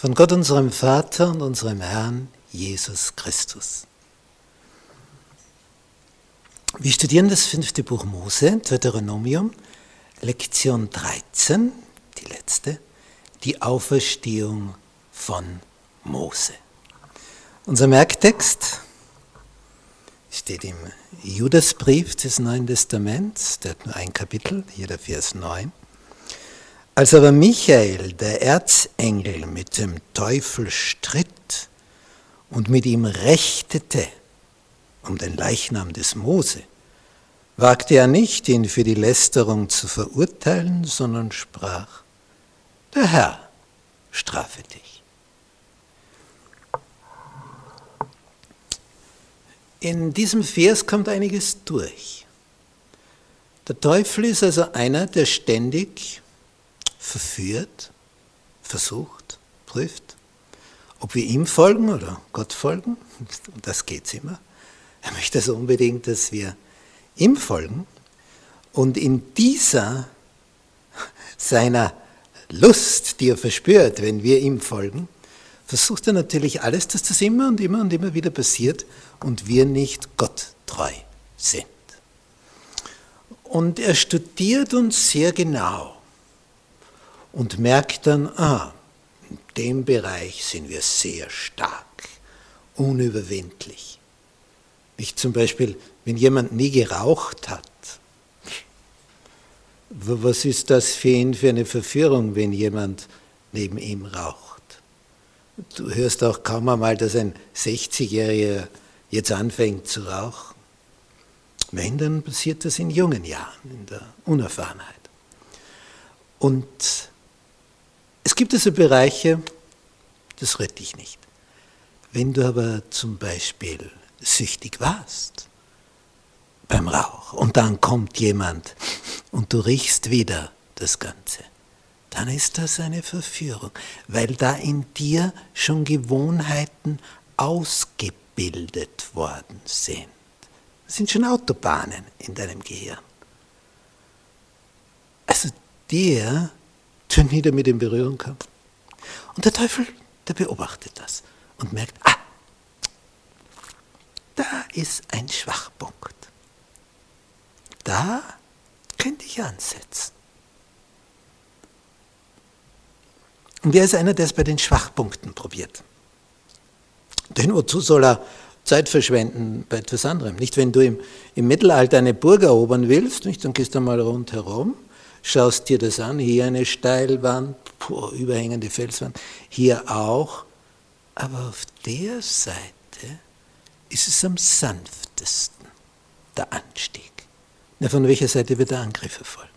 von Gott unserem Vater und unserem Herrn Jesus Christus. Wir studieren das fünfte Buch Mose, Deuteronomium, Lektion 13, die letzte, die Auferstehung von Mose. Unser Merktext steht im Judasbrief des Neuen Testaments, der hat nur ein Kapitel, hier der Vers 9. Als aber Michael, der Erzengel, mit dem Teufel stritt und mit ihm rechtete um den Leichnam des Mose, wagte er nicht, ihn für die Lästerung zu verurteilen, sondern sprach, der Herr strafe dich. In diesem Vers kommt einiges durch. Der Teufel ist also einer, der ständig verführt, versucht, prüft, ob wir ihm folgen oder Gott folgen. Um das geht es immer. Er möchte also unbedingt, dass wir ihm folgen. Und in dieser seiner Lust, die er verspürt, wenn wir ihm folgen, versucht er natürlich alles, dass das immer und immer und immer wieder passiert und wir nicht Gott treu sind. Und er studiert uns sehr genau und merkt dann, ah, in dem Bereich sind wir sehr stark, unüberwindlich. Ich zum Beispiel, wenn jemand nie geraucht hat, was ist das für ihn für eine Verführung, wenn jemand neben ihm raucht? Du hörst auch kaum einmal, dass ein 60-Jähriger jetzt anfängt zu rauchen. Wenn, dann passiert das in jungen Jahren, in der Unerfahrenheit. Und es gibt also Bereiche, das rette dich nicht. Wenn du aber zum Beispiel süchtig warst beim Rauch und dann kommt jemand und du riechst wieder das Ganze, dann ist das eine Verführung, weil da in dir schon Gewohnheiten ausgebildet worden sind. Das sind schon Autobahnen in deinem Gehirn. Also der der nie damit in Berührung kam. Und der Teufel, der beobachtet das und merkt, ah, da ist ein Schwachpunkt. Da könnte ich ansetzen. Und wer ist einer, der es bei den Schwachpunkten probiert? Denn wozu soll er Zeit verschwenden bei etwas anderem? Nicht, wenn du im, im Mittelalter eine Burg erobern willst, nicht, dann gehst du mal rundherum schaust dir das an, hier eine Steilwand, puh, überhängende Felswand, hier auch, aber auf der Seite ist es am sanftesten, der Anstieg. Na, von welcher Seite wird der Angriff erfolgen?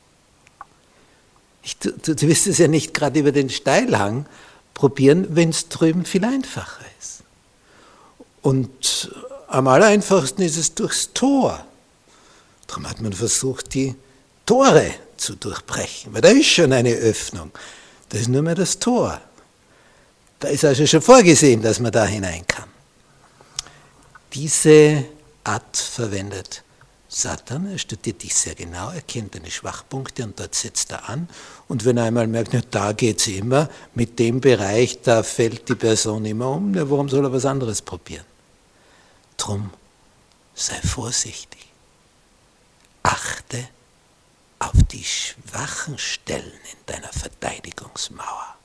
Du, du, du wirst es ja nicht gerade über den Steilhang probieren, wenn es drüben viel einfacher ist. Und am allereinfachsten ist es durchs Tor. Darum hat man versucht, die Tore zu durchbrechen, weil da ist schon eine Öffnung. Das ist nur mehr das Tor. Da ist also schon vorgesehen, dass man da hinein kann. Diese Art verwendet Satan, er studiert dich sehr genau, er kennt deine Schwachpunkte und dort setzt er an. Und wenn er einmal merkt, da geht es immer, mit dem Bereich, da fällt die Person immer um, warum soll er was anderes probieren? Drum sei vorsichtig. Achte auf die schwachen Stellen in deiner Verteidigungsmauer.